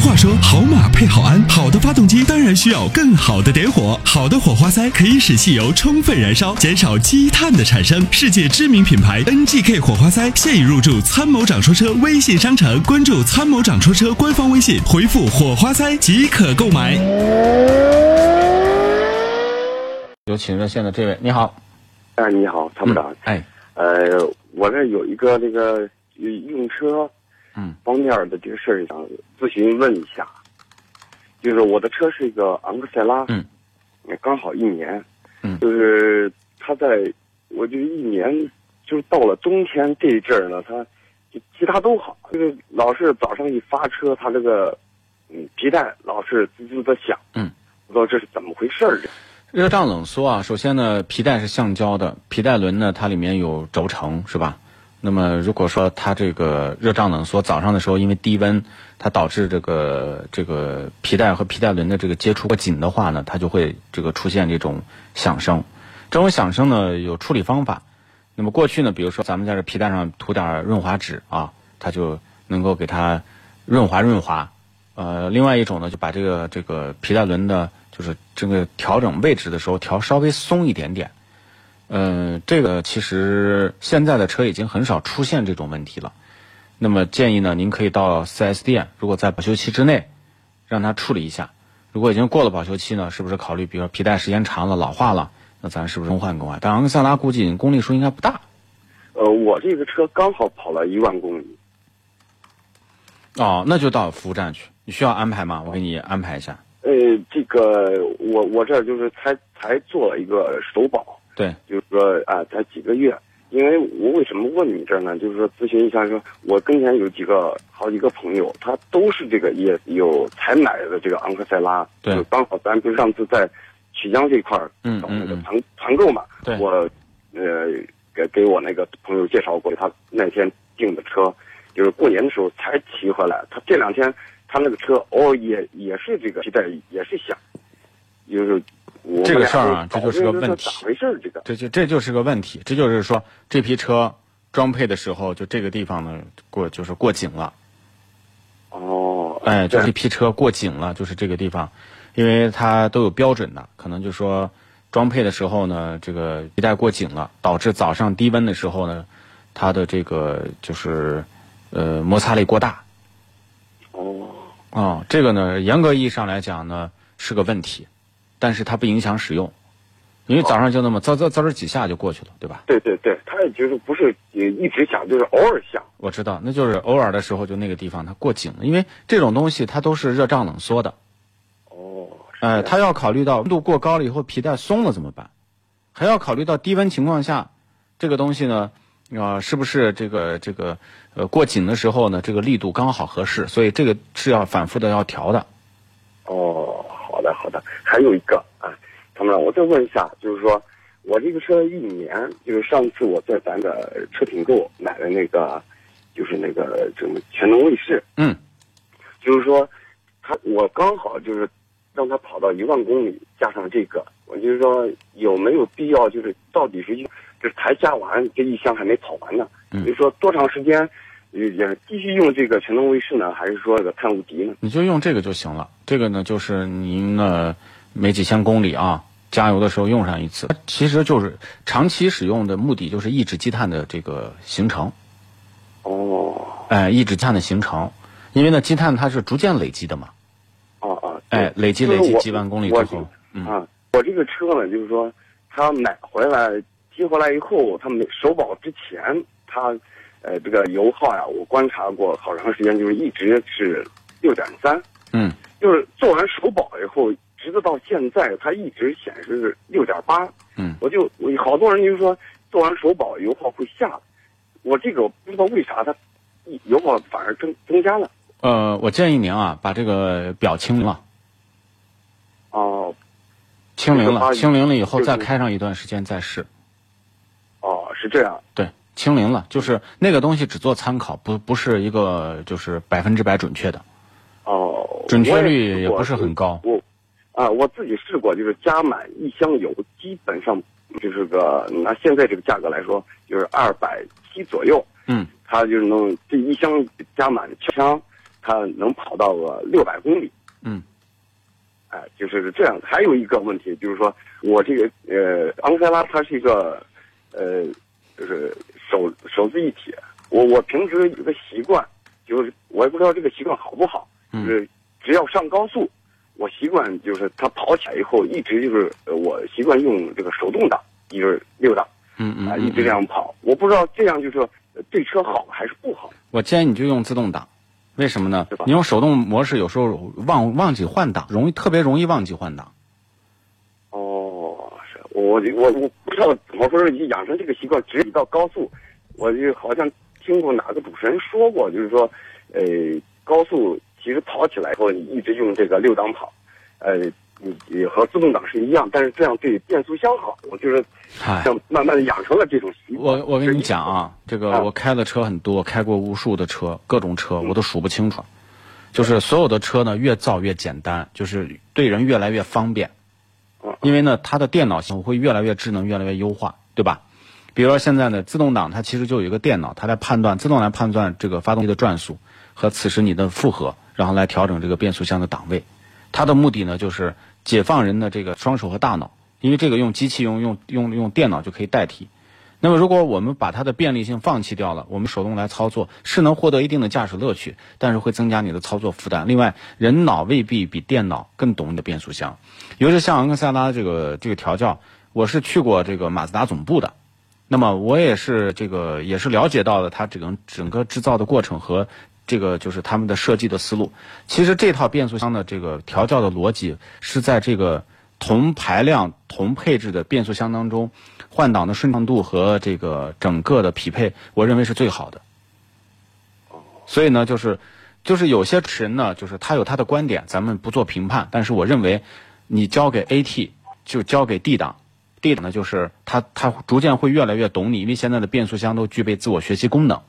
话说，好马配好鞍，好的发动机当然需要更好的点火。好的火花塞可以使汽油充分燃烧，减少积碳的产生。世界知名品牌 NGK 火花塞现已入驻参谋长说车微信商城，关注参谋长说车官方微信，回复火花塞即可购买。有请热线的这位，你好，哎，你好，参谋长。哎，呃，我这有一个那个用车，嗯，方面的这个事儿想咨询问一下，就是我的车是一个昂克赛拉，嗯，刚好一年，嗯。就是它在，我就一年，就是到了冬天这一阵儿呢，它就其他都好，就是老是早上一发车，它这个嗯皮带老是滋滋的响，嗯，不知道这是怎么回事儿这。热胀冷缩啊，首先呢，皮带是橡胶的，皮带轮呢它里面有轴承，是吧？那么如果说它这个热胀冷缩，早上的时候因为低温，它导致这个这个皮带和皮带轮的这个接触过紧的话呢，它就会这个出现这种响声。这种响声呢有处理方法。那么过去呢，比如说咱们在这皮带上涂点润滑脂啊，它就能够给它润滑润滑。呃，另外一种呢，就把这个这个皮带轮的，就是这个调整位置的时候调稍微松一点点。嗯、这个其实现在的车已经很少出现这种问题了。那么建议呢，您可以到 4S 店，如果在保修期之内，让他处理一下。如果已经过了保修期呢，是不是考虑，比如说皮带时间长了、老化了，那咱是不是更换更换？但昂克赛拉估计公里数应该不大。呃，我这个车刚好跑了一万公里。哦，那就到服务站去。你需要安排吗？我给你安排一下。呃，这个我我这儿就是才才做了一个首保，对，就是说啊，才几个月。因为我为什么问你这儿呢？就是说咨询一下说，我跟前有几个好几个朋友，他都是这个也有才买的这个昂克赛拉，对就刚好咱不是上次在曲江这块儿嗯搞那个嗯嗯团团购嘛，对我呃给给我那个朋友介绍过，他那天订的车，就是过年的时候才骑回来，他这两天他那个车哦也也是这个皮带也是响，就是这个事儿啊这就是个问题咋回事？这个这就这就是个问题，这就是说这批车装配的时候，就这个地方呢过就是过紧了，哦，哎，就对这批车过紧了，就是这个地方，因为它都有标准的，可能就说装配的时候呢，这个皮带过紧了，导致早上低温的时候呢，它的这个就是呃摩擦力过大，哦，哦，这个呢严格意义上来讲呢是个问题，但是它不影响使用，因为早上就那么滋滋滋儿几下就过去了，对吧？对对对，它也就是不是也一直响，就是偶尔响。我知道，那就是偶尔的时候就那个地方它过紧了，因为这种东西它都是热胀冷缩的，哦，是哎、它要考虑到温度过高了以后皮带松了怎么办，还要考虑到低温情况下，这个东西呢，啊、是不是这个这个呃过紧的时候呢，这个力度刚好合适，所以这个是要反复的要调的。哦，还有一个啊，他们让我再问一下，就是说我这个车一年，就是上次我在咱的车品购买的那个，就是那个什么全能卫士，嗯，就是说他我刚好就是让他跑到一万公里，加上这个，我就是说有没有必要，就是到底是就是才加完这一箱还没跑完呢，嗯就是说多长时间？也也继续用这个全能卫士呢，还是说这个碳无敌呢？你就用这个就行了。这个呢，就是您呢没几千公里啊，加油的时候用上一次，其实就是长期使用的目的就是抑制积碳的这个形成，哦，哎，抑制积碳的形成。因为呢，积碳它是逐渐累积的嘛，哦哦，对。哎，累积累积几万公里之后，嗯，啊，我这个车呢，就是说，它买回来接回来以后，它没首保之前，它呃这个油耗呀，我观察过好长时间，就是一直是六点三，嗯，就是做完首保以后，直到到现在，它一直显示是六点八，嗯我就我好多人就说做完首保油耗会下，我这个我不知道为啥它油耗反而增增加了。呃，我建议您啊，把这个表清零了，哦清零了，清零了以后再开上一段时间再试。哦，是这样。对，清零了，就是那个东西只做参考，不不是一个就是百分之百准确的，哦，准确率也不是很高。我啊，我自己试过，就是加满一箱油，基本上就是个拿现在这个价格来说，就是二百七左右。嗯，它就是能这一箱加满枪，它能跑到个六百公里。嗯，哎，就是这样。还有一个问题就是说，我这个呃，昂克赛拉它是一个呃，就是手手自一体。我我平时有个习惯，就是我也不知道这个习惯好不好，就是只要上高速，我习惯就是它跑起来以后，一直就是呃我习惯用这个手动挡，就是六档，嗯嗯啊，一直这样跑。我不知道这样就是对车好还是不好。我建议你就用自动挡，为什么呢？你用手动模式有时候忘忘记换挡，容易特别容易忘记换挡。哦，是我我我不知道怎么回事，就养成这个习惯，只一到高速，我就好像听过哪个主持人说过，就是说，呃，高速其实跑起来以后，你一直用这个六档跑，呃，你也和自动挡是一样，但是这样对变速箱好，我就是嗨像慢慢的养成了这种习惯。我我跟你讲啊，这个啊我开的车很多，开过无数的车，各种车我都数不清楚。就是所有的车呢，越造越简单，就是对人越来越方便。嗯因为呢，它的电脑系统会越来越智能，越来越优化，对吧？比如说现在呢，自动挡它其实就有一个电脑，它来判断自动来判断这个发动机的转速和此时你的负荷，然后来调整这个变速箱的档位。它的目的呢，就是解放人的这个双手和大脑，因为这个用机器用用用用电脑就可以代替。那么，如果我们把它的便利性放弃掉了，我们手动来操作是能获得一定的驾驶乐趣，但是会增加你的操作负担。另外，人脑未必比电脑更懂你的变速箱，尤其像昂克赛拉这个这个调教，我是去过这个马自达总部的，那么我也是这个也是了解到了它整个整个制造的过程和这个就是他们的设计的思路。其实这套变速箱的这个调教的逻辑是在这个同排量、同配置的变速箱当中，换挡的顺畅度和这个整个的匹配，我认为是最好的。所以呢，就是就是有些人呢，就是他有他的观点，咱们不做评判。但是我认为，你交给 AT 就交给 D 档，D 档呢就是他他逐渐会越来越懂你，因为现在的变速箱都具备自我学习功能。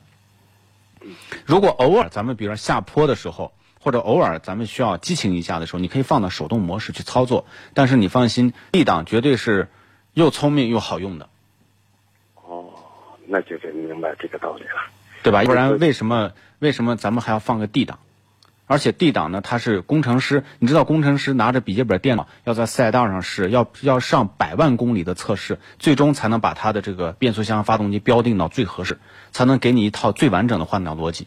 如果偶尔咱们比如说下坡的时候，或者偶尔咱们需要激情一下的时候，你可以放到手动模式去操作。但是你放心，D 档绝对是又聪明又好用的，哦，那就得明白这个道理了。对吧？对不然为什么为什么咱们还要放个 D 档？而且 D 档呢，它是工程师，你知道工程师拿着笔记本电脑要在赛道上试，要要上百万公里的测试，最终才能把它的这个变速箱发动机标定到最合适，才能给你一套最完整的换挡逻辑。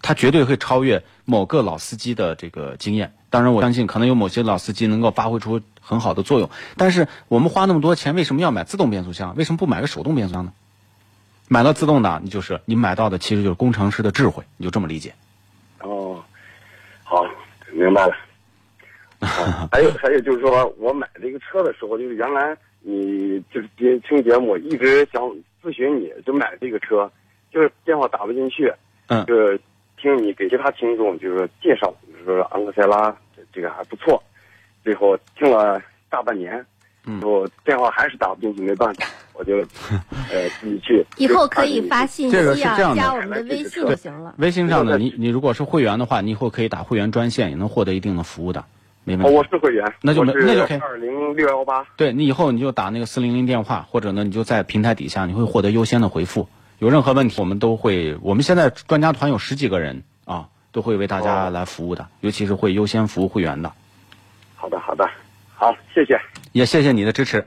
它绝对会超越某个老司机的这个经验。当然，我相信可能有某些老司机能够发挥出很好的作用。但是我们花那么多钱，为什么要买自动变速箱？为什么不买个手动变速箱呢？买了自动挡，你就是你买到的其实就是工程师的智慧，你就这么理解。哦，好，明白了。啊还有还有就是说，我买这个车的时候，就是原来你就是听听节目，一直想咨询你，就买这个车，就是电话打不进去，嗯。就是听你给其他听众就是说介绍，就是说昂克赛拉这这个还不错，最后听了大半年，嗯。最后电话还是打不进去，没办法，我就 呃自己去。以后可以发信这个息啊，是这样加我们的微信就行了。微信上的你，你如果是会员的话，你以后可以打会员专线，也能获得一定的服务的，没问哦，题。我是会员，那就没那就可以二零六幺八。对你以后你就打那个四零零电话，或者呢你就在平台底下，你会获得优先的回复。有任何问题，我们都会，我们现在专家团有十几个人啊，都会为大家哦来服务的，尤其是会优先服务会员的。好的，好的，好，谢谢，也谢谢你的支持，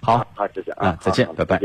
好，好，谢谢啊啊，再见拜拜